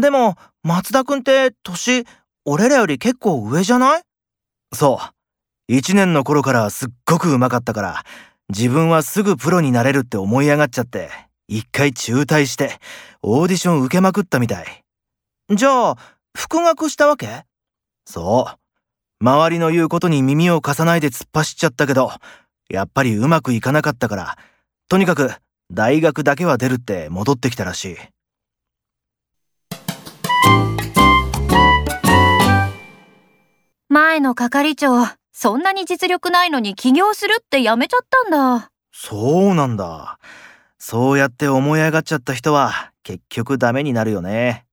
でも、松田くんって年、俺らより結構上じゃない？そう。一年の頃からすっごく上手かったから、自分はすぐプロになれるって思い上がっちゃって、一回中退して、オーディション受けまくったみたい。じゃあ、復学したわけ？そう。周りの言うことに耳を貸さないで突っ走っちゃったけど、やっぱりうまくいかなかったから、とにかく大学だけは出るって戻ってきたらしい。前の係長、そんなに実力ないのに起業するってやめちゃったんだ。そうなんだ。そうやって思い上がっちゃった人は結局ダメになるよね。